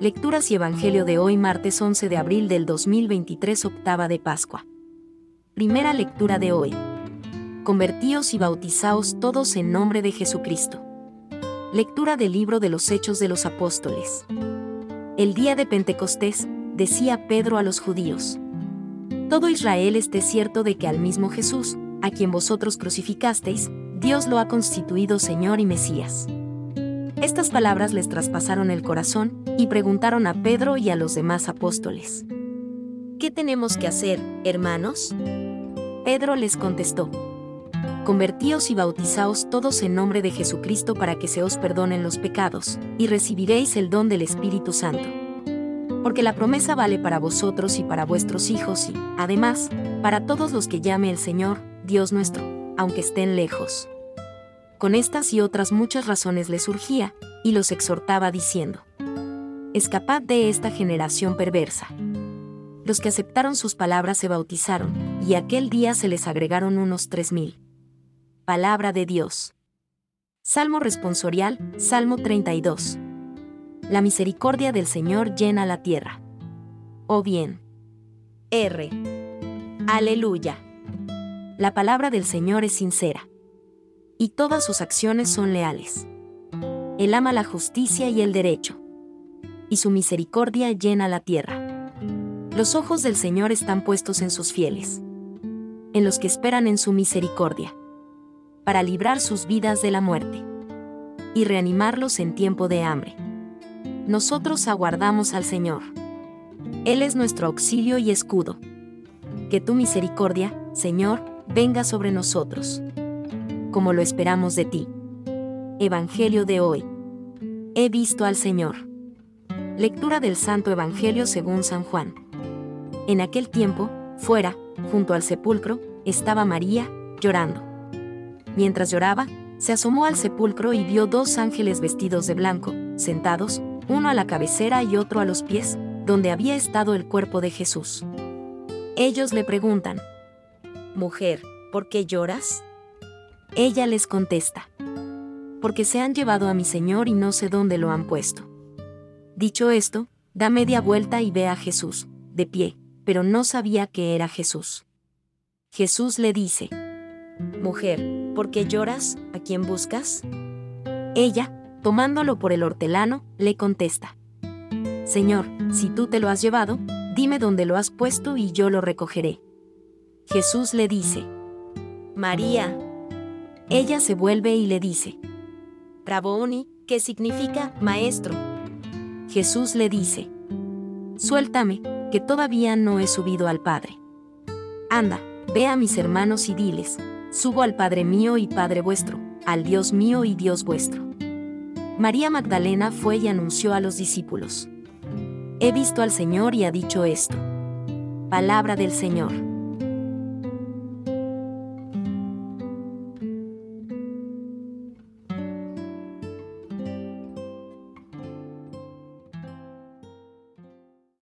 Lecturas y Evangelio de hoy martes 11 de abril del 2023 octava de Pascua. Primera lectura de hoy. Convertíos y bautizaos todos en nombre de Jesucristo. Lectura del libro de los Hechos de los Apóstoles. El día de Pentecostés, decía Pedro a los judíos. Todo Israel esté cierto de que al mismo Jesús, a quien vosotros crucificasteis, Dios lo ha constituido Señor y Mesías. Estas palabras les traspasaron el corazón y preguntaron a Pedro y a los demás apóstoles. ¿Qué tenemos que hacer, hermanos? Pedro les contestó. Convertíos y bautizaos todos en nombre de Jesucristo para que se os perdonen los pecados, y recibiréis el don del Espíritu Santo. Porque la promesa vale para vosotros y para vuestros hijos y, además, para todos los que llame el Señor, Dios nuestro, aunque estén lejos con estas y otras muchas razones le surgía, y los exhortaba diciendo, Escapad de esta generación perversa. Los que aceptaron sus palabras se bautizaron, y aquel día se les agregaron unos tres mil. Palabra de Dios. Salmo responsorial, Salmo 32. La misericordia del Señor llena la tierra. O bien. R. Aleluya. La palabra del Señor es sincera y todas sus acciones son leales. Él ama la justicia y el derecho, y su misericordia llena la tierra. Los ojos del Señor están puestos en sus fieles, en los que esperan en su misericordia, para librar sus vidas de la muerte y reanimarlos en tiempo de hambre. Nosotros aguardamos al Señor. Él es nuestro auxilio y escudo. Que tu misericordia, Señor, venga sobre nosotros como lo esperamos de ti. Evangelio de hoy. He visto al Señor. Lectura del Santo Evangelio según San Juan. En aquel tiempo, fuera, junto al sepulcro, estaba María, llorando. Mientras lloraba, se asomó al sepulcro y vio dos ángeles vestidos de blanco, sentados, uno a la cabecera y otro a los pies, donde había estado el cuerpo de Jesús. Ellos le preguntan, Mujer, ¿por qué lloras? Ella les contesta, porque se han llevado a mi Señor y no sé dónde lo han puesto. Dicho esto, da media vuelta y ve a Jesús, de pie, pero no sabía que era Jesús. Jesús le dice, Mujer, ¿por qué lloras? ¿A quién buscas? Ella, tomándolo por el hortelano, le contesta, Señor, si tú te lo has llevado, dime dónde lo has puesto y yo lo recogeré. Jesús le dice, María, ella se vuelve y le dice, Rabboni, que significa maestro. Jesús le dice, Suéltame, que todavía no he subido al Padre. Anda, ve a mis hermanos y diles, subo al Padre mío y Padre vuestro, al Dios mío y Dios vuestro. María Magdalena fue y anunció a los discípulos. He visto al Señor y ha dicho esto. Palabra del Señor.